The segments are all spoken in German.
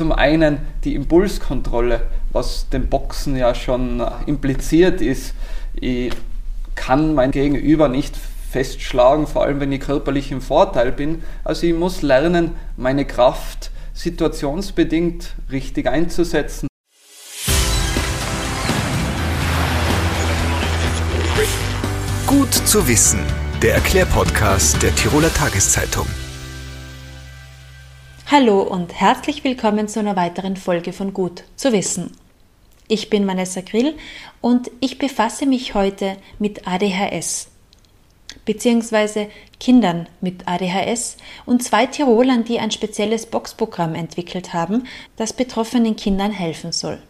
Zum einen die Impulskontrolle, was dem Boxen ja schon impliziert ist. Ich kann mein Gegenüber nicht festschlagen, vor allem wenn ich körperlich im Vorteil bin. Also ich muss lernen, meine Kraft situationsbedingt richtig einzusetzen. Gut zu wissen, der Erklärpodcast der Tiroler Tageszeitung. Hallo und herzlich willkommen zu einer weiteren Folge von Gut zu wissen. Ich bin Vanessa Grill und ich befasse mich heute mit ADHS bzw. Kindern mit ADHS und zwei Tirolern, die ein spezielles Boxprogramm entwickelt haben, das betroffenen Kindern helfen soll.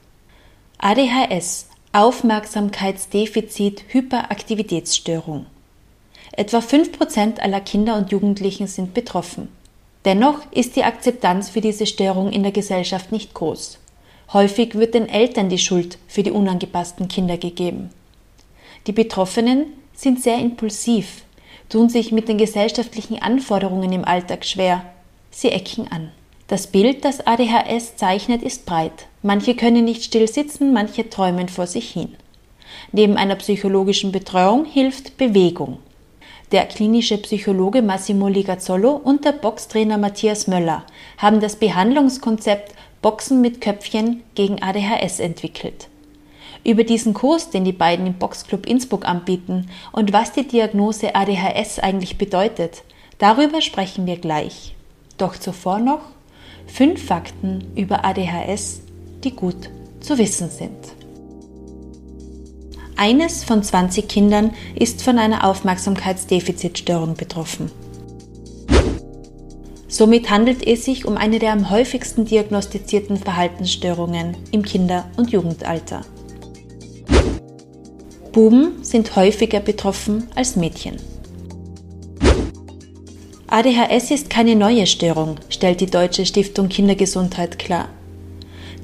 ADHS Aufmerksamkeitsdefizit Hyperaktivitätsstörung. Etwa 5% aller Kinder und Jugendlichen sind betroffen. Dennoch ist die Akzeptanz für diese Störung in der Gesellschaft nicht groß. Häufig wird den Eltern die Schuld für die unangepassten Kinder gegeben. Die Betroffenen sind sehr impulsiv, tun sich mit den gesellschaftlichen Anforderungen im Alltag schwer. Sie ecken an. Das Bild, das ADHS zeichnet, ist breit. Manche können nicht still sitzen, manche träumen vor sich hin. Neben einer psychologischen Betreuung hilft Bewegung. Der klinische Psychologe Massimo Ligazzolo und der Boxtrainer Matthias Möller haben das Behandlungskonzept Boxen mit Köpfchen gegen ADHS entwickelt. Über diesen Kurs, den die beiden im Boxclub Innsbruck anbieten und was die Diagnose ADHS eigentlich bedeutet, darüber sprechen wir gleich. Doch zuvor noch fünf Fakten über ADHS, die gut zu wissen sind. Eines von 20 Kindern ist von einer Aufmerksamkeitsdefizitstörung betroffen. Somit handelt es sich um eine der am häufigsten diagnostizierten Verhaltensstörungen im Kinder- und Jugendalter. Buben sind häufiger betroffen als Mädchen. ADHS ist keine neue Störung, stellt die Deutsche Stiftung Kindergesundheit klar.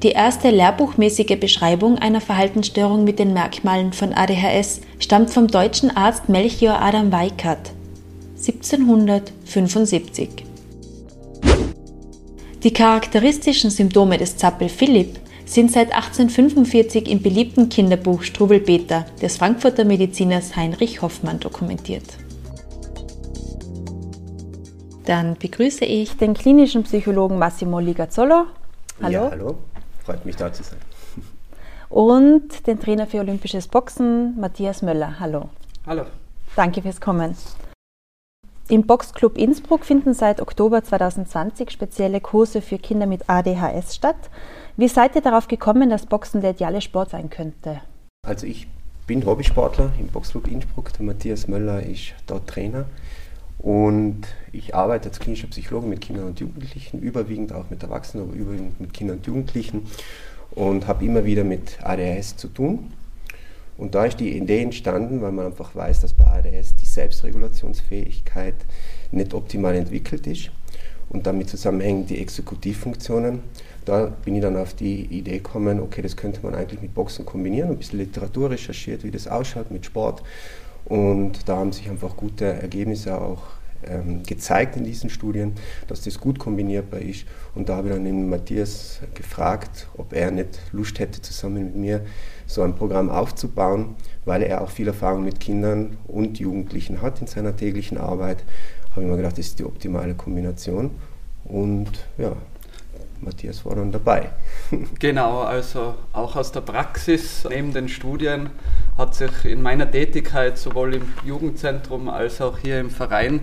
Die erste lehrbuchmäßige Beschreibung einer Verhaltensstörung mit den Merkmalen von ADHS stammt vom deutschen Arzt Melchior Adam Weikert 1775. Die charakteristischen Symptome des Zappel-Philipp sind seit 1845 im beliebten Kinderbuch Struwelpeter des Frankfurter Mediziners Heinrich Hoffmann dokumentiert. Dann begrüße ich den klinischen Psychologen Massimo Ligazzolo. Hallo. Ja, hallo. Freut mich da zu sein. Und den Trainer für Olympisches Boxen, Matthias Möller. Hallo. Hallo. Danke fürs Kommen. Im Boxclub Innsbruck finden seit Oktober 2020 spezielle Kurse für Kinder mit ADHS statt. Wie seid ihr darauf gekommen, dass Boxen der ideale Sport sein könnte? Also ich bin Hobbysportler im Boxclub Innsbruck. Der Matthias Möller ist dort Trainer. Und ich arbeite als klinischer Psychologe mit Kindern und Jugendlichen, überwiegend auch mit Erwachsenen, aber überwiegend mit Kindern und Jugendlichen und habe immer wieder mit ADHS zu tun. Und da ist die Idee entstanden, weil man einfach weiß, dass bei ADHS die Selbstregulationsfähigkeit nicht optimal entwickelt ist und damit zusammenhängen die Exekutivfunktionen. Da bin ich dann auf die Idee gekommen, okay, das könnte man eigentlich mit Boxen kombinieren, ein bisschen Literatur recherchiert, wie das ausschaut mit Sport und da haben sich einfach gute Ergebnisse auch ähm, gezeigt in diesen Studien, dass das gut kombinierbar ist. Und da habe ich dann den Matthias gefragt, ob er nicht Lust hätte, zusammen mit mir so ein Programm aufzubauen, weil er auch viel Erfahrung mit Kindern und Jugendlichen hat in seiner täglichen Arbeit. Habe ich mir gedacht, das ist die optimale Kombination. Und ja, Matthias war dann dabei. genau, also auch aus der Praxis neben den Studien hat sich in meiner Tätigkeit sowohl im Jugendzentrum als auch hier im Verein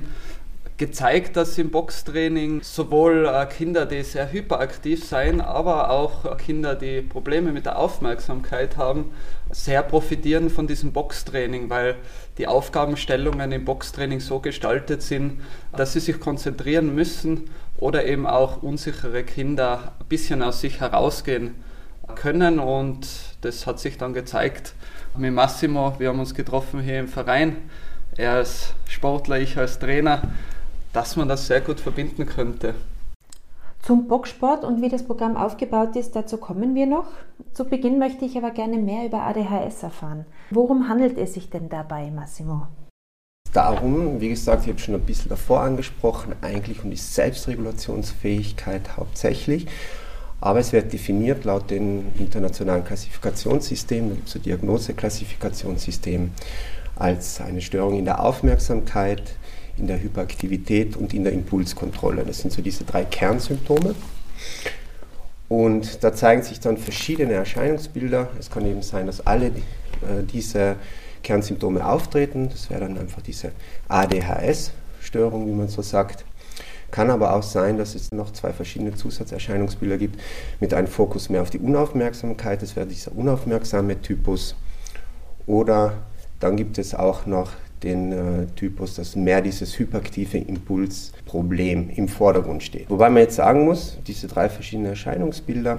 gezeigt, dass im Boxtraining sowohl äh, Kinder, die sehr hyperaktiv sein, aber auch Kinder, die Probleme mit der Aufmerksamkeit haben, sehr profitieren von diesem Boxtraining, weil die Aufgabenstellungen im Boxtraining so gestaltet sind, dass sie sich konzentrieren müssen oder eben auch unsichere Kinder ein bisschen aus sich herausgehen können. Und das hat sich dann gezeigt mit Massimo, wir haben uns getroffen hier im Verein, er als Sportler, ich als Trainer dass man das sehr gut verbinden könnte. Zum Boxsport und wie das Programm aufgebaut ist, dazu kommen wir noch. Zu Beginn möchte ich aber gerne mehr über ADHS erfahren. Worum handelt es sich denn dabei, Massimo? Darum, wie gesagt, ich habe schon ein bisschen davor angesprochen, eigentlich um die Selbstregulationsfähigkeit hauptsächlich. Aber es wird definiert laut den internationalen Klassifikationssystemen, da gibt Diagnoseklassifikationssystem, als eine Störung in der Aufmerksamkeit, in der Hyperaktivität und in der Impulskontrolle. Das sind so diese drei Kernsymptome. Und da zeigen sich dann verschiedene Erscheinungsbilder. Es kann eben sein, dass alle äh, diese Kernsymptome auftreten. Das wäre dann einfach diese ADHS-Störung, wie man so sagt. Kann aber auch sein, dass es noch zwei verschiedene Zusatzerscheinungsbilder gibt, mit einem Fokus mehr auf die Unaufmerksamkeit. Das wäre dieser unaufmerksame Typus. Oder dann gibt es auch noch den äh, Typus, dass mehr dieses hyperaktive Impulsproblem im Vordergrund steht. Wobei man jetzt sagen muss, diese drei verschiedenen Erscheinungsbilder,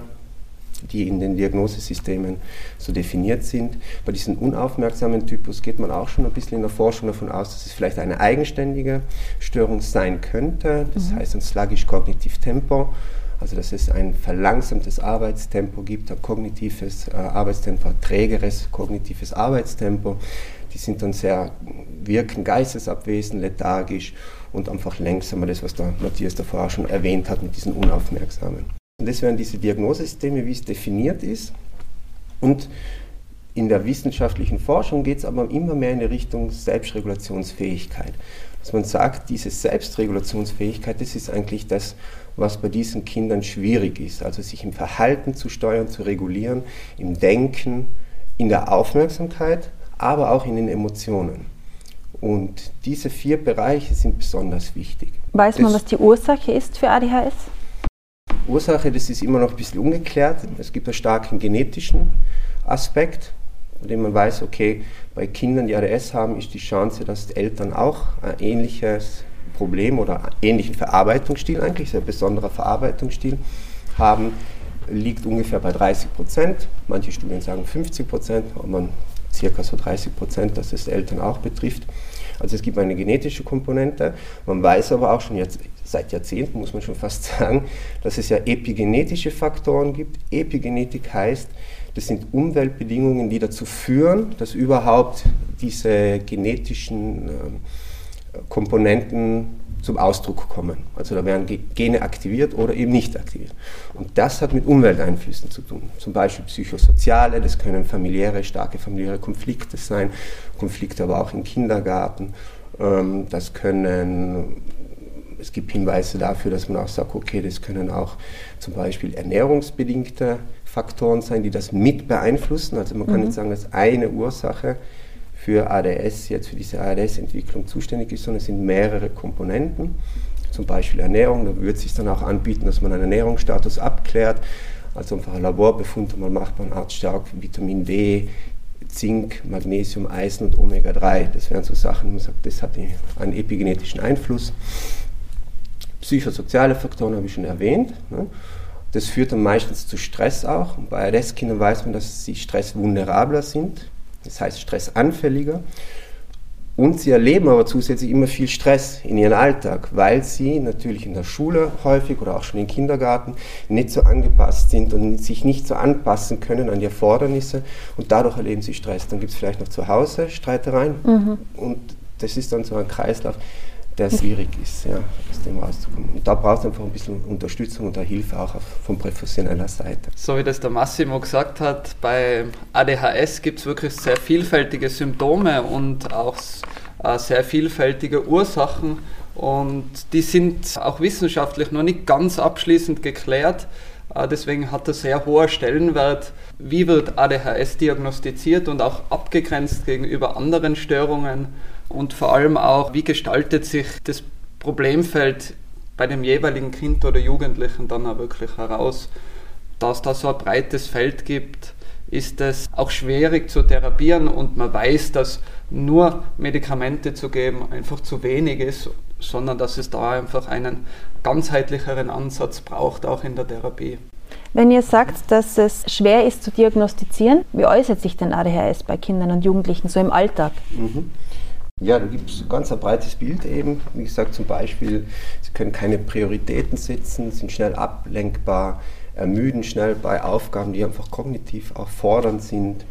die in den Diagnosesystemen so definiert sind. Bei diesem unaufmerksamen Typus geht man auch schon ein bisschen in der Forschung davon aus, dass es vielleicht eine eigenständige Störung sein könnte. Das mhm. heißt ein sluggish kognitiv Tempo. Also dass es ein verlangsamtes Arbeitstempo gibt, ein kognitives äh, Arbeitstempo, ein trägeres kognitives Arbeitstempo die sind dann sehr, wirken geistesabwesend, lethargisch und einfach langsamer, das was der Matthias davor auch schon erwähnt hat mit diesen Unaufmerksamen. Und das wären diese Diagnosesysteme, wie es definiert ist. Und in der wissenschaftlichen Forschung geht es aber immer mehr in die Richtung Selbstregulationsfähigkeit. Dass man sagt, diese Selbstregulationsfähigkeit, das ist eigentlich das, was bei diesen Kindern schwierig ist. Also sich im Verhalten zu steuern, zu regulieren, im Denken, in der Aufmerksamkeit, aber auch in den Emotionen. Und diese vier Bereiche sind besonders wichtig. Weiß man, das was die Ursache ist für ADHS? Ursache, das ist immer noch ein bisschen ungeklärt. Es gibt einen starken genetischen Aspekt, bei dem man weiß, okay, bei Kindern, die ADS haben, ist die Chance, dass die Eltern auch ein ähnliches Problem oder einen ähnlichen Verarbeitungsstil, eigentlich sehr besonderer Verarbeitungsstil haben, liegt ungefähr bei 30 Prozent. Manche Studien sagen 50 Prozent, aber man circa so 30 Prozent, dass es Eltern auch betrifft. Also es gibt eine genetische Komponente. Man weiß aber auch schon jetzt, seit Jahrzehnten, muss man schon fast sagen, dass es ja epigenetische Faktoren gibt. Epigenetik heißt, das sind Umweltbedingungen, die dazu führen, dass überhaupt diese genetischen ähm, Komponenten zum Ausdruck kommen. Also da werden Gene aktiviert oder eben nicht aktiviert. Und das hat mit Umwelteinflüssen zu tun. Zum Beispiel psychosoziale, das können familiäre, starke familiäre Konflikte sein, Konflikte aber auch im Kindergarten. Ähm, das können, es gibt Hinweise dafür, dass man auch sagt, okay, das können auch zum Beispiel ernährungsbedingte Faktoren sein, die das mit beeinflussen. Also man kann mhm. nicht sagen, dass eine Ursache für ADS, jetzt für diese ADS-Entwicklung zuständig ist, sondern es sind mehrere Komponenten, zum Beispiel Ernährung. Da würde es sich dann auch anbieten, dass man einen Ernährungsstatus abklärt, also einfach ein Laborbefund, mal macht man artstark Vitamin D, Zink, Magnesium, Eisen und Omega-3. Das wären so Sachen, man sagt, das hat einen epigenetischen Einfluss. Psychosoziale Faktoren habe ich schon erwähnt. Ne? Das führt dann meistens zu Stress auch. Und bei ADS-Kindern weiß man, dass sie stressvulnerabler sind das heißt stressanfälliger. Und sie erleben aber zusätzlich immer viel Stress in ihrem Alltag, weil sie natürlich in der Schule häufig oder auch schon im Kindergarten nicht so angepasst sind und sich nicht so anpassen können an die Erfordernisse und dadurch erleben sie Stress. Dann gibt es vielleicht noch zu Hause Streitereien mhm. und das ist dann so ein Kreislauf der schwierig ist, ja, dem rauszukommen. Und da braucht es einfach ein bisschen Unterstützung und Hilfe auch von professioneller Seite. So wie das der Massimo gesagt hat, bei ADHS gibt es wirklich sehr vielfältige Symptome und auch äh, sehr vielfältige Ursachen und die sind auch wissenschaftlich noch nicht ganz abschließend geklärt. Äh, deswegen hat er sehr hoher Stellenwert. Wie wird ADHS diagnostiziert und auch abgegrenzt gegenüber anderen Störungen? und vor allem auch, wie gestaltet sich das Problemfeld bei dem jeweiligen Kind oder Jugendlichen dann auch wirklich heraus. Dass da so ein breites Feld gibt, ist es auch schwierig zu therapieren und man weiß, dass nur Medikamente zu geben einfach zu wenig ist, sondern dass es da einfach einen ganzheitlicheren Ansatz braucht, auch in der Therapie. Wenn ihr sagt, dass es schwer ist zu diagnostizieren, wie äußert sich denn ADHS bei Kindern und Jugendlichen so im Alltag? Mhm. Ja, da gibt es ganz ein breites Bild eben. Wie gesagt, zum Beispiel, sie können keine Prioritäten setzen, sind schnell ablenkbar, ermüden schnell bei Aufgaben, die einfach kognitiv auch fordernd sind.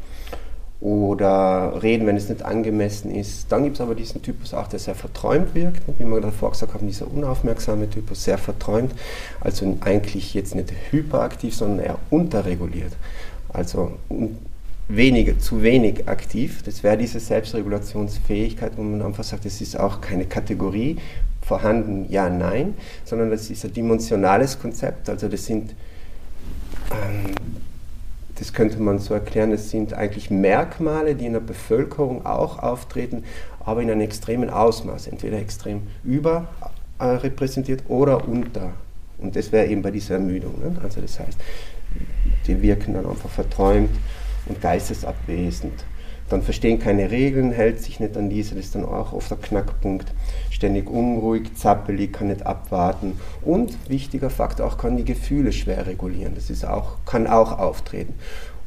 oder reden, wenn es nicht angemessen ist. Dann gibt es aber diesen Typus auch, der sehr verträumt wirkt, wie wir davor gesagt haben, dieser unaufmerksame Typus, sehr verträumt, also eigentlich jetzt nicht hyperaktiv, sondern eher unterreguliert. Also weniger, zu wenig aktiv. Das wäre diese Selbstregulationsfähigkeit, wo man einfach sagt, es ist auch keine Kategorie vorhanden, ja, nein, sondern das ist ein dimensionales Konzept. Also das sind ähm, das könnte man so erklären, es sind eigentlich Merkmale, die in der Bevölkerung auch auftreten, aber in einem extremen Ausmaß, entweder extrem überrepräsentiert oder unter. Und das wäre eben bei dieser Ermüdung. Ne? Also das heißt, die wirken dann einfach verträumt und geistesabwesend dann verstehen keine Regeln, hält sich nicht an diese, das ist dann auch oft der Knackpunkt. Ständig unruhig, zappelig, kann nicht abwarten und wichtiger Fakt auch kann die Gefühle schwer regulieren. Das ist auch, kann auch auftreten.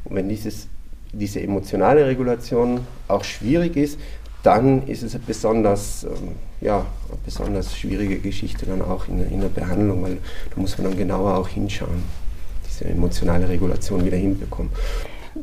Und wenn dieses, diese emotionale Regulation auch schwierig ist, dann ist es eine besonders, ähm, ja, eine besonders schwierige Geschichte dann auch in, in der Behandlung, weil da muss man dann genauer auch hinschauen, diese emotionale Regulation wieder hinbekommen.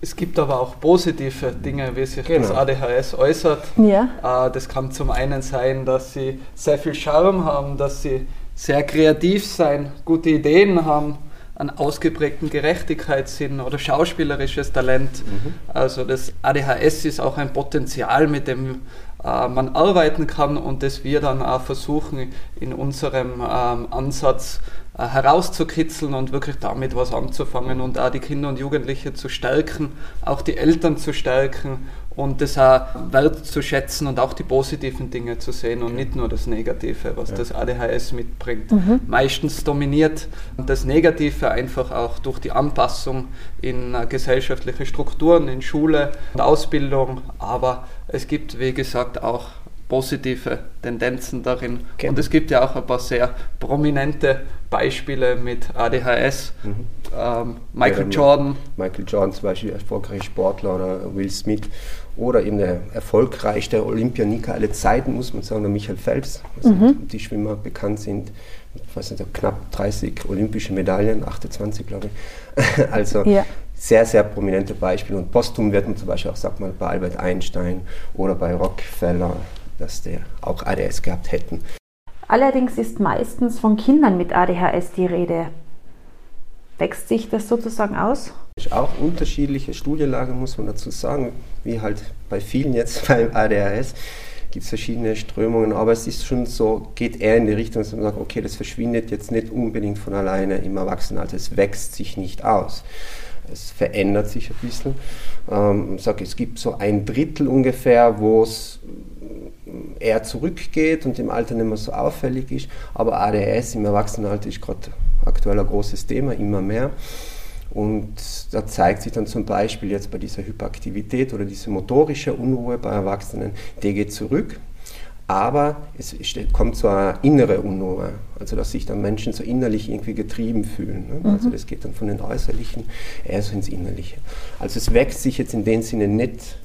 Es gibt aber auch positive Dinge, wie sich genau. das ADHS äußert. Ja. Äh, das kann zum einen sein, dass sie sehr viel Charme haben, dass sie sehr kreativ sein, gute Ideen haben, einen ausgeprägten Gerechtigkeitssinn oder schauspielerisches Talent. Mhm. Also das ADHS ist auch ein Potenzial, mit dem äh, man arbeiten kann und das wir dann auch versuchen in unserem ähm, Ansatz herauszukitzeln und wirklich damit was anzufangen und auch die Kinder und Jugendliche zu stärken, auch die Eltern zu stärken und das auch wertzuschätzen und auch die positiven Dinge zu sehen und nicht nur das Negative, was ja. das ADHS mitbringt. Mhm. Meistens dominiert das Negative einfach auch durch die Anpassung in äh, gesellschaftliche Strukturen, in Schule und Ausbildung, aber es gibt, wie gesagt, auch positive Tendenzen darin. Okay. Und es gibt ja auch ein paar sehr prominente Beispiele mit ADHS. Mhm. Ähm, Michael ja, Jordan. Michael Jordan zum Beispiel, erfolgreicher Sportler oder Will Smith oder eben der erfolgreichste Olympioniker aller Zeiten, muss man sagen, der Michael Phelps, also mhm. die Schwimmer bekannt sind, weiß nicht, knapp 30 olympische Medaillen, 28 glaube ich. also ja. sehr, sehr prominente Beispiele. Und posthum wird man zum Beispiel auch, sag mal, bei Albert Einstein oder bei Rockefeller dass die auch ADS gehabt hätten. Allerdings ist meistens von Kindern mit ADHS die Rede. Wächst sich das sozusagen aus? Ist auch unterschiedliche Studienlage, muss man dazu sagen, wie halt bei vielen jetzt beim ADHS gibt es verschiedene Strömungen, aber es ist schon so, geht eher in die Richtung, dass man sagt, okay, das verschwindet jetzt nicht unbedingt von alleine im Erwachsenenalter, es wächst sich nicht aus. Es verändert sich ein bisschen. Ähm, ich sage, es gibt so ein Drittel ungefähr, wo es eher zurückgeht und im Alter nicht mehr so auffällig ist. Aber ADS im Erwachsenenalter ist gerade aktuell ein großes Thema, immer mehr. Und da zeigt sich dann zum Beispiel jetzt bei dieser Hyperaktivität oder diese motorische Unruhe bei Erwachsenen, die geht zurück. Aber es kommt zu einer innere Unruhe, also dass sich dann Menschen so innerlich irgendwie getrieben fühlen. Ne? Mhm. Also das geht dann von den Äußerlichen eher so ins Innerliche. Also es wächst sich jetzt in dem Sinne nicht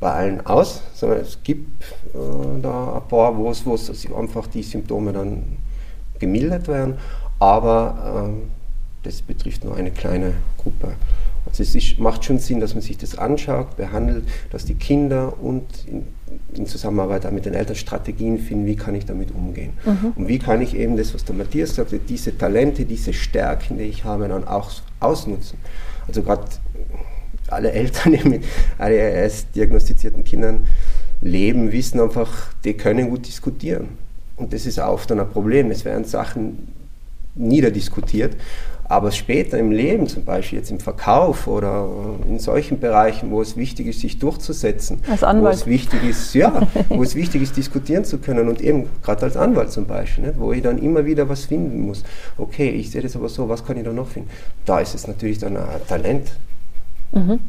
bei allen aus, sondern es gibt äh, da ein paar, wo es, wo es einfach die Symptome dann gemildert werden, aber äh, das betrifft nur eine kleine Gruppe. Also es ist, macht schon Sinn, dass man sich das anschaut, behandelt, dass die Kinder und in, in Zusammenarbeit mit den Eltern Strategien finden, wie kann ich damit umgehen. Mhm. Und wie kann ich eben das, was der Matthias sagte, diese Talente, diese Stärken, die ich habe, dann auch ausnutzen. Also gerade alle Eltern, die mit ADHS diagnostizierten Kindern leben, wissen einfach, die können gut diskutieren. Und das ist oft dann ein Problem. Es werden Sachen niederdiskutiert. Aber später im Leben, zum Beispiel jetzt im Verkauf oder in solchen Bereichen, wo es wichtig ist, sich durchzusetzen, als Anwalt. wo es wichtig ist, ja, wo es wichtig ist, diskutieren zu können und eben gerade als Anwalt zum Beispiel, nicht, wo ich dann immer wieder was finden muss. Okay, ich sehe das aber so, was kann ich da noch finden? Da ist es natürlich dann ein Talent, Mhm.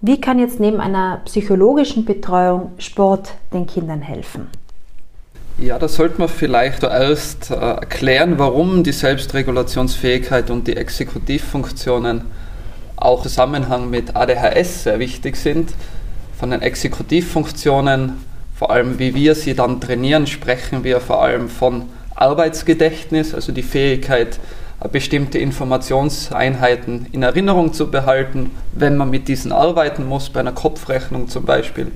Wie kann jetzt neben einer psychologischen Betreuung Sport den Kindern helfen? Ja, da sollte man vielleicht zuerst äh, erklären, warum die Selbstregulationsfähigkeit und die Exekutivfunktionen auch im Zusammenhang mit ADHS sehr wichtig sind. Von den Exekutivfunktionen, vor allem wie wir sie dann trainieren, sprechen wir vor allem von Arbeitsgedächtnis, also die Fähigkeit, bestimmte Informationseinheiten in Erinnerung zu behalten, wenn man mit diesen arbeiten muss, bei einer Kopfrechnung zum Beispiel.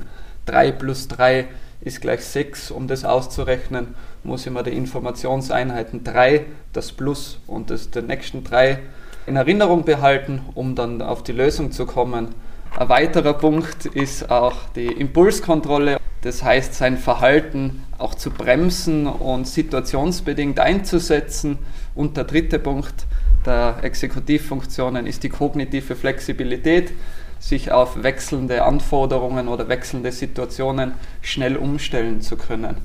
3 plus 3 ist gleich 6, um das auszurechnen, muss ich mir die Informationseinheiten 3, das Plus und das, den nächsten 3 in Erinnerung behalten, um dann auf die Lösung zu kommen. Ein weiterer Punkt ist auch die Impulskontrolle. Das heißt, sein Verhalten auch zu bremsen und situationsbedingt einzusetzen. Und der dritte Punkt der Exekutivfunktionen ist die kognitive Flexibilität, sich auf wechselnde Anforderungen oder wechselnde Situationen schnell umstellen zu können.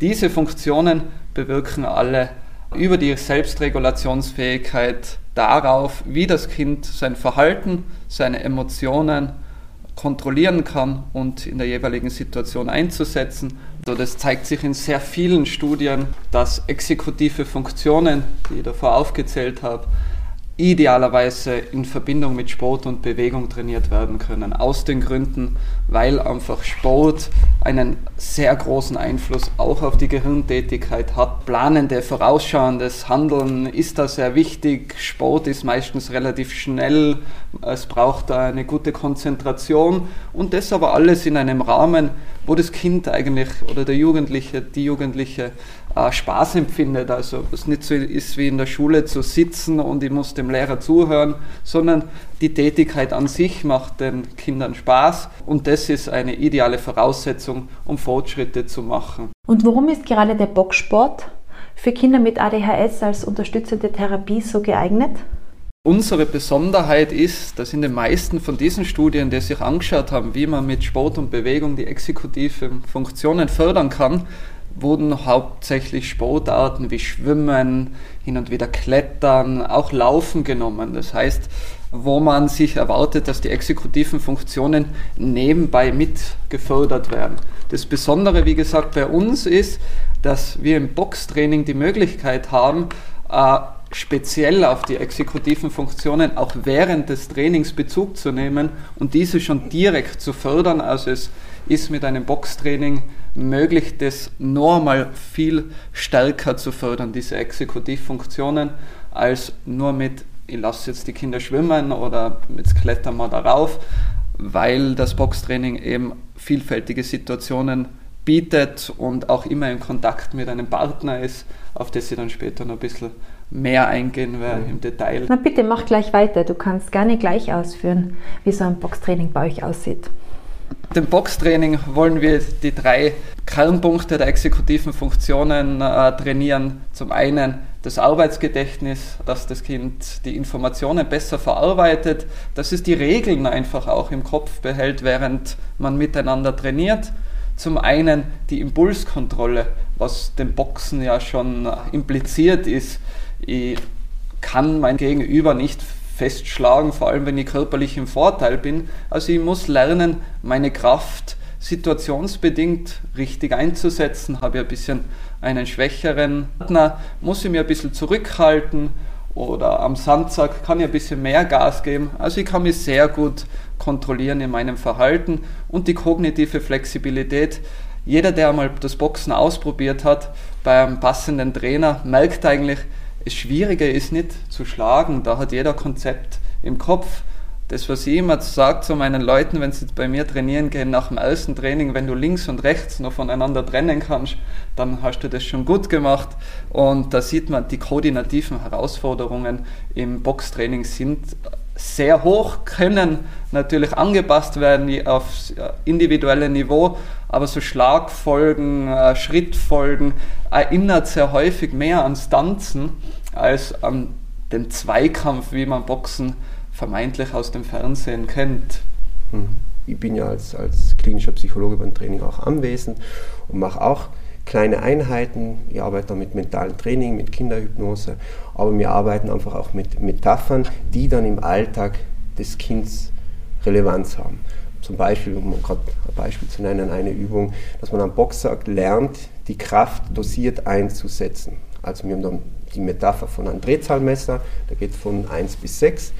Diese Funktionen bewirken alle über die Selbstregulationsfähigkeit darauf, wie das Kind sein Verhalten, seine Emotionen kontrollieren kann und in der jeweiligen Situation einzusetzen. Also das zeigt sich in sehr vielen Studien, dass exekutive Funktionen, die ich davor aufgezählt habe, idealerweise in Verbindung mit Sport und Bewegung trainiert werden können. Aus den Gründen, weil einfach Sport einen sehr großen Einfluss auch auf die Gehirntätigkeit hat. Planende, vorausschauendes Handeln ist da sehr wichtig. Sport ist meistens relativ schnell. Es braucht da eine gute Konzentration und das aber alles in einem Rahmen, wo das Kind eigentlich oder der Jugendliche, die Jugendliche äh, Spaß empfindet. Also es nicht so ist wie in der Schule zu sitzen und ich muss dem Lehrer zuhören, sondern die Tätigkeit an sich macht den Kindern Spaß und das ist eine ideale Voraussetzung, um Fortschritte zu machen. Und warum ist gerade der Boxsport für Kinder mit ADHS als unterstützende Therapie so geeignet? Unsere Besonderheit ist, dass in den meisten von diesen Studien, die sich angeschaut haben, wie man mit Sport und Bewegung die exekutiven Funktionen fördern kann, wurden hauptsächlich Sportarten wie Schwimmen, hin und wieder Klettern, auch Laufen genommen. Das heißt, wo man sich erwartet, dass die exekutiven Funktionen nebenbei mit gefördert werden. Das Besondere, wie gesagt, bei uns ist, dass wir im Boxtraining die Möglichkeit haben, äh, speziell auf die exekutiven Funktionen auch während des Trainings Bezug zu nehmen und diese schon direkt zu fördern. Also es ist mit einem Boxtraining möglich, das normal viel stärker zu fördern, diese Exekutivfunktionen, als nur mit, ich lasse jetzt die Kinder schwimmen oder jetzt klettern wir darauf, weil das Boxtraining eben vielfältige Situationen bietet und auch immer in Kontakt mit einem Partner ist, auf das sie dann später noch ein bisschen mehr eingehen werde im Detail. Na bitte, mach gleich weiter. Du kannst gerne gleich ausführen, wie so ein Boxtraining bei euch aussieht. Dem Boxtraining wollen wir die drei Kernpunkte der exekutiven Funktionen äh, trainieren. Zum einen das Arbeitsgedächtnis, dass das Kind die Informationen besser verarbeitet, dass es die Regeln einfach auch im Kopf behält, während man miteinander trainiert. Zum einen die Impulskontrolle, was dem Boxen ja schon impliziert ist. Ich kann mein Gegenüber nicht festschlagen, vor allem wenn ich körperlich im Vorteil bin. Also ich muss lernen, meine Kraft situationsbedingt richtig einzusetzen. Habe ich ein bisschen einen schwächeren Partner, muss ich mir ein bisschen zurückhalten oder am Sandsack kann ich ein bisschen mehr Gas geben. Also ich kann mich sehr gut kontrollieren in meinem Verhalten und die kognitive Flexibilität. Jeder, der einmal das Boxen ausprobiert hat, beim passenden Trainer, merkt eigentlich, das Schwierige ist nicht zu schlagen, da hat jeder Konzept im Kopf. Das, was ich immer sage zu meinen Leuten, wenn sie bei mir trainieren gehen, nach dem ersten Training, wenn du links und rechts noch voneinander trennen kannst, dann hast du das schon gut gemacht. Und da sieht man, die koordinativen Herausforderungen im Boxtraining sind sehr hoch, können natürlich angepasst werden aufs individuelle Niveau, aber so Schlagfolgen, äh, Schrittfolgen erinnert sehr häufig mehr an Stanzen als an den Zweikampf, wie man Boxen vermeintlich aus dem Fernsehen kennt. Hm. Ich bin ja als, als klinischer Psychologe beim Training auch anwesend und mache auch kleine Einheiten. Ich arbeite mit mentalem Training, mit Kinderhypnose, aber wir arbeiten einfach auch mit Metaphern, die dann im Alltag des Kindes Relevanz haben. Zum Beispiel, um gerade ein Beispiel zu nennen, eine Übung, dass man am Boxer lernt, die Kraft dosiert einzusetzen. Also wir haben dann die Metapher von einem Drehzahlmesser, der geht von 1 bis 6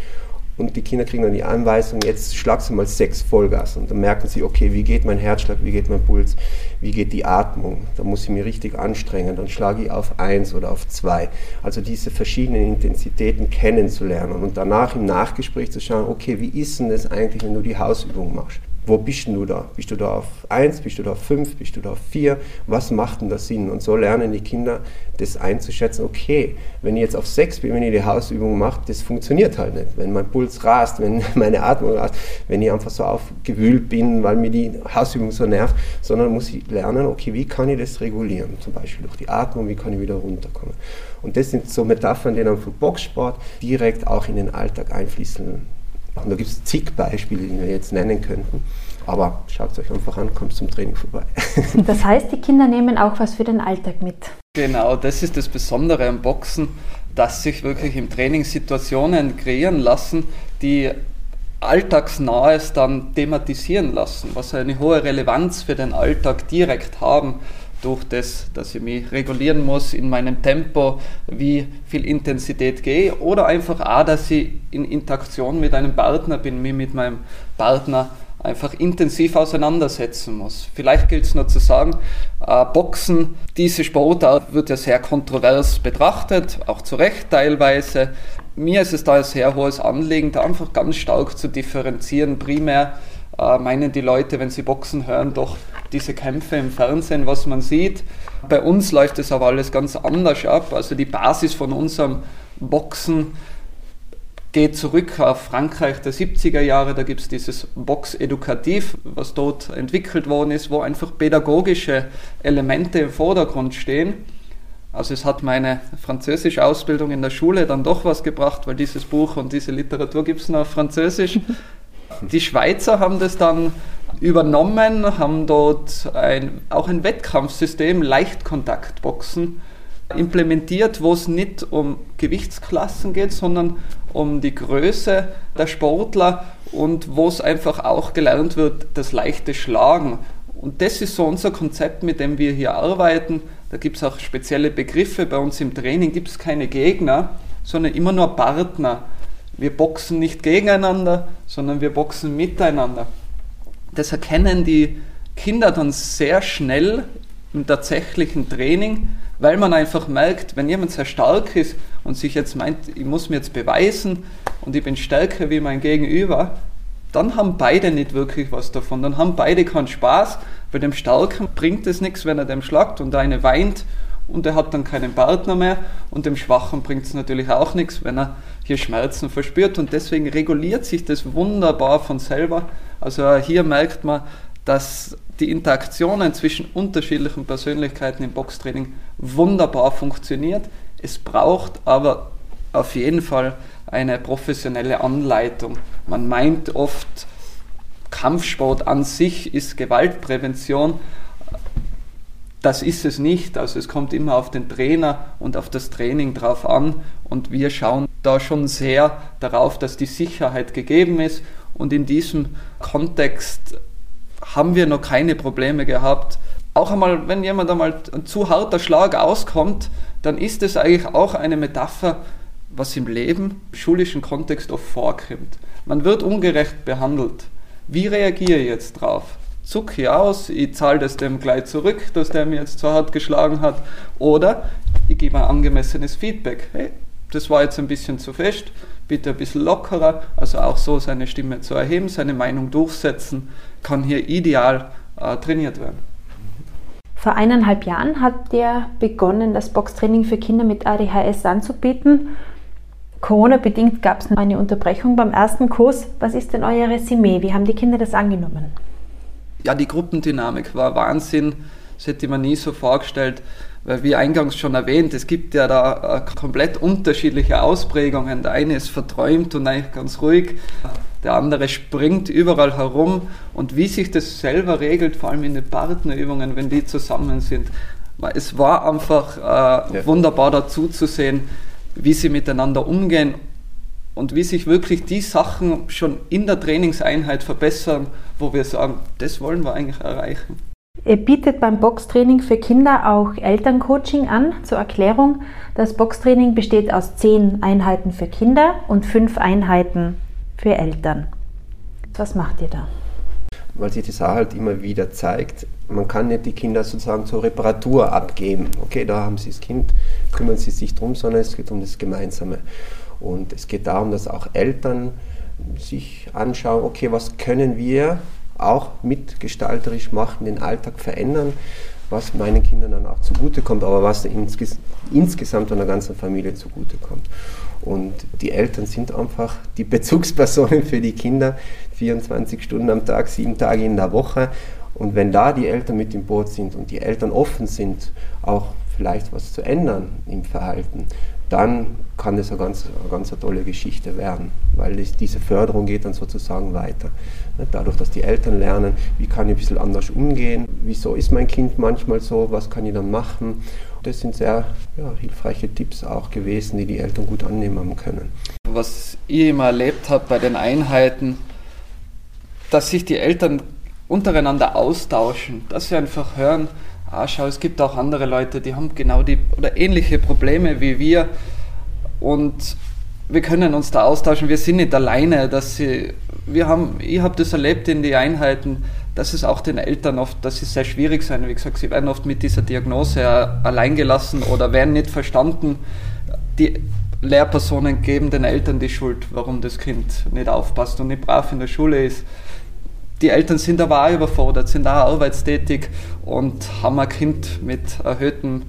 und die Kinder kriegen dann die Anweisung, jetzt schlagst du mal sechs Vollgas und dann merken sie, okay, wie geht mein Herzschlag, wie geht mein Puls, wie geht die Atmung, da muss ich mich richtig anstrengen, dann schlage ich auf eins oder auf zwei. Also diese verschiedenen Intensitäten kennenzulernen und danach im Nachgespräch zu schauen, okay, wie ist denn das eigentlich, wenn du die Hausübung machst? Wo bist du da? Bist du da auf 1, bist du da auf 5, bist du da auf 4? Was macht denn das Sinn? Und so lernen die Kinder das einzuschätzen, okay, wenn ich jetzt auf 6 bin, wenn ich die Hausübung mache, das funktioniert halt nicht. Wenn mein Puls rast, wenn meine Atmung rast, wenn ich einfach so aufgewühlt bin, weil mir die Hausübung so nervt, sondern muss ich lernen, okay, wie kann ich das regulieren? Zum Beispiel durch die Atmung, wie kann ich wieder runterkommen? Und das sind so Metaphern, die dann vom Boxsport direkt auch in den Alltag einfließen und da gibt es zig Beispiele, die wir jetzt nennen könnten. Aber schaut es euch einfach an, kommt zum Training vorbei. das heißt, die Kinder nehmen auch was für den Alltag mit. Genau, das ist das Besondere am Boxen, dass sich wirklich im Training Situationen kreieren lassen, die Alltagsnahes dann thematisieren lassen, was eine hohe Relevanz für den Alltag direkt haben durch das, dass ich mich regulieren muss in meinem Tempo, wie viel Intensität gehe, oder einfach auch, dass ich in Interaktion mit einem Partner bin, mich mit meinem Partner einfach intensiv auseinandersetzen muss. Vielleicht gilt es nur zu sagen, äh, Boxen, diese Sportart wird ja sehr kontrovers betrachtet, auch zu Recht teilweise. Mir ist es da ein sehr hohes Anliegen, da einfach ganz stark zu differenzieren. Primär äh, meinen die Leute, wenn sie Boxen hören, doch diese Kämpfe im Fernsehen, was man sieht. Bei uns läuft es aber alles ganz anders ab. Also die Basis von unserem Boxen geht zurück auf Frankreich der 70er Jahre. Da gibt es dieses Box Edukativ, was dort entwickelt worden ist, wo einfach pädagogische Elemente im Vordergrund stehen. Also es hat meine französische Ausbildung in der Schule dann doch was gebracht, weil dieses Buch und diese Literatur gibt es nur auf Französisch. Die Schweizer haben das dann übernommen, haben dort ein, auch ein Wettkampfsystem, Leichtkontaktboxen, implementiert, wo es nicht um Gewichtsklassen geht, sondern um die Größe der Sportler und wo es einfach auch gelernt wird, das leichte Schlagen. Und das ist so unser Konzept, mit dem wir hier arbeiten. Da gibt es auch spezielle Begriffe. Bei uns im Training gibt es keine Gegner, sondern immer nur Partner. Wir boxen nicht gegeneinander, sondern wir boxen miteinander das erkennen die Kinder dann sehr schnell im tatsächlichen Training, weil man einfach merkt, wenn jemand sehr stark ist und sich jetzt meint, ich muss mir jetzt beweisen und ich bin stärker wie mein Gegenüber, dann haben beide nicht wirklich was davon. Dann haben beide keinen Spaß, weil dem Starken bringt es nichts, wenn er dem schlagt und der eine weint und er hat dann keinen Partner mehr und dem Schwachen bringt es natürlich auch nichts, wenn er hier Schmerzen verspürt und deswegen reguliert sich das wunderbar von selber also hier merkt man, dass die Interaktionen zwischen unterschiedlichen Persönlichkeiten im Boxtraining wunderbar funktioniert. Es braucht aber auf jeden Fall eine professionelle Anleitung. Man meint oft, Kampfsport an sich ist Gewaltprävention. Das ist es nicht. Also es kommt immer auf den Trainer und auf das Training drauf an. Und wir schauen da schon sehr darauf, dass die Sicherheit gegeben ist und in diesem Kontext haben wir noch keine Probleme gehabt. Auch einmal, wenn jemand einmal ein zu harter Schlag auskommt, dann ist es eigentlich auch eine Metapher, was im Leben, im schulischen Kontext oft vorkommt. Man wird ungerecht behandelt. Wie reagiere ich jetzt drauf? Zuck ich aus, ich zahle das dem gleich zurück, dass der mir jetzt zu hart geschlagen hat, oder ich gebe ein angemessenes Feedback. Hey, das war jetzt ein bisschen zu fest, bitte ein bisschen lockerer, also auch so seine Stimme zu erheben, seine Meinung durchsetzen, kann hier ideal äh, trainiert werden. Vor eineinhalb Jahren hat der begonnen, das Boxtraining für Kinder mit ADHS anzubieten. Corona-bedingt gab es eine Unterbrechung beim ersten Kurs. Was ist denn euer Resümee? Wie haben die Kinder das angenommen? Ja, die Gruppendynamik war Wahnsinn. Das hätte man nie so vorgestellt. Weil wie eingangs schon erwähnt, es gibt ja da äh, komplett unterschiedliche Ausprägungen. Der eine ist verträumt und eigentlich ganz ruhig, der andere springt überall herum und wie sich das selber regelt, vor allem in den Partnerübungen, wenn die zusammen sind. Es war einfach äh, ja. wunderbar dazu zu sehen, wie sie miteinander umgehen und wie sich wirklich die Sachen schon in der Trainingseinheit verbessern, wo wir sagen, das wollen wir eigentlich erreichen. Ihr bietet beim Boxtraining für Kinder auch Elterncoaching an. Zur Erklärung, das Boxtraining besteht aus zehn Einheiten für Kinder und fünf Einheiten für Eltern. Was macht ihr da? Weil sich das auch halt immer wieder zeigt, man kann nicht die Kinder sozusagen zur Reparatur abgeben. Okay, da haben sie das Kind, kümmern sie sich drum, sondern es geht um das Gemeinsame. Und es geht darum, dass auch Eltern sich anschauen, okay, was können wir auch mitgestalterisch machen, den Alltag verändern, was meinen Kindern dann auch zugutekommt, aber was insges insgesamt einer ganzen Familie zugutekommt. Und die Eltern sind einfach die Bezugspersonen für die Kinder, 24 Stunden am Tag, sieben Tage in der Woche. Und wenn da die Eltern mit im Boot sind und die Eltern offen sind, auch vielleicht was zu ändern im Verhalten, dann kann das eine ganz, eine ganz tolle Geschichte werden, weil das, diese Förderung geht dann sozusagen weiter. Dadurch, dass die Eltern lernen, wie kann ich ein bisschen anders umgehen, wieso ist mein Kind manchmal so, was kann ich dann machen. Das sind sehr ja, hilfreiche Tipps auch gewesen, die die Eltern gut annehmen können. Was ich immer erlebt habe bei den Einheiten, dass sich die Eltern untereinander austauschen, dass sie einfach hören, ah, es gibt auch andere Leute, die haben genau die oder ähnliche Probleme wie wir. Und wir können uns da austauschen, wir sind nicht alleine, dass sie, wir haben, ich habe das erlebt in den Einheiten, dass es auch den Eltern oft, dass sie sehr schwierig sein, wie gesagt, sie werden oft mit dieser Diagnose alleingelassen oder werden nicht verstanden. Die Lehrpersonen geben den Eltern die Schuld, warum das Kind nicht aufpasst und nicht brav in der Schule ist die Eltern sind aber auch überfordert, sind auch arbeitstätig und haben ein Kind mit erhöhtem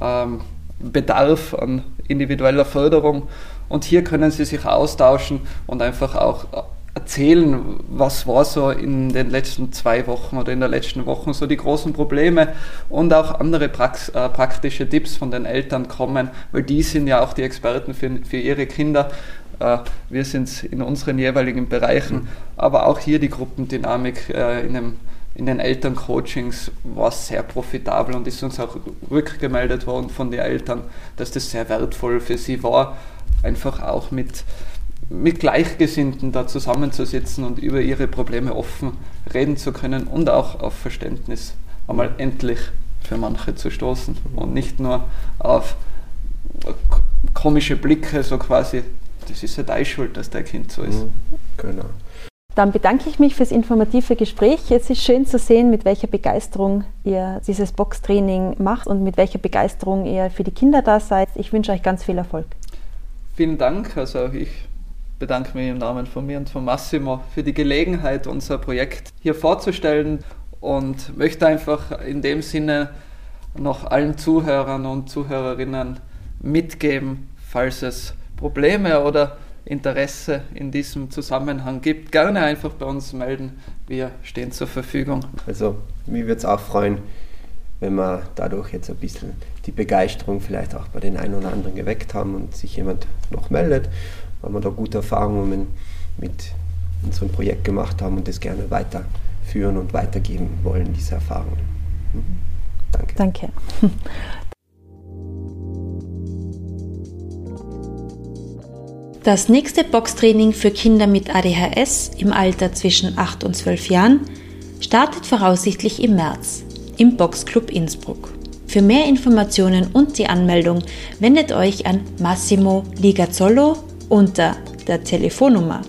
ähm, Bedarf an individueller Förderung. Und hier können sie sich austauschen und einfach auch erzählen, was war so in den letzten zwei Wochen oder in der letzten Woche so die großen Probleme und auch andere Prax äh, praktische Tipps von den Eltern kommen, weil die sind ja auch die Experten für, für ihre Kinder wir sind in unseren jeweiligen Bereichen, aber auch hier die Gruppendynamik äh, in, dem, in den Elterncoachings war sehr profitabel und ist uns auch rückgemeldet worden von den Eltern, dass das sehr wertvoll für sie war, einfach auch mit, mit Gleichgesinnten da zusammenzusitzen und über ihre Probleme offen reden zu können und auch auf Verständnis einmal endlich für manche zu stoßen und nicht nur auf komische Blicke, so quasi, das ist ja deine Schuld, dass dein Kind so ist. Mhm, genau. Dann bedanke ich mich fürs informative Gespräch. Es ist schön zu sehen, mit welcher Begeisterung ihr dieses Boxtraining macht und mit welcher Begeisterung ihr für die Kinder da seid. Ich wünsche euch ganz viel Erfolg. Vielen Dank. Also ich bedanke mich im Namen von mir und von Massimo für die Gelegenheit, unser Projekt hier vorzustellen und möchte einfach in dem Sinne noch allen Zuhörern und Zuhörerinnen mitgeben, falls es Probleme oder Interesse in diesem Zusammenhang gibt, gerne einfach bei uns melden. Wir stehen zur Verfügung. Also, mich würde es auch freuen, wenn wir dadurch jetzt ein bisschen die Begeisterung vielleicht auch bei den einen oder anderen geweckt haben und sich jemand noch meldet, weil wir da gute Erfahrungen mit unserem Projekt gemacht haben und das gerne weiterführen und weitergeben wollen, diese Erfahrungen. Mhm. Danke. Danke. Das nächste Boxtraining für Kinder mit ADHS im Alter zwischen 8 und 12 Jahren startet voraussichtlich im März im Boxclub Innsbruck. Für mehr Informationen und die Anmeldung wendet euch an Massimo Ligazzolo unter der Telefonnummer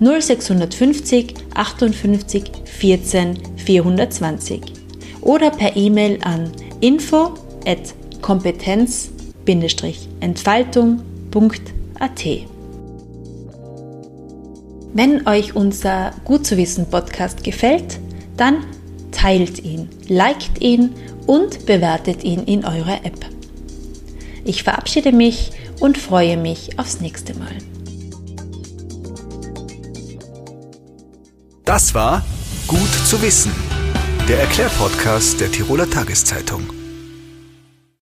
0650 58 14 420 oder per E-Mail an info at kompetenz-entfaltung.at. Wenn euch unser Gut zu wissen Podcast gefällt, dann teilt ihn, liked ihn und bewertet ihn in eurer App. Ich verabschiede mich und freue mich aufs nächste Mal. Das war Gut zu wissen, der Erklärpodcast der Tiroler Tageszeitung.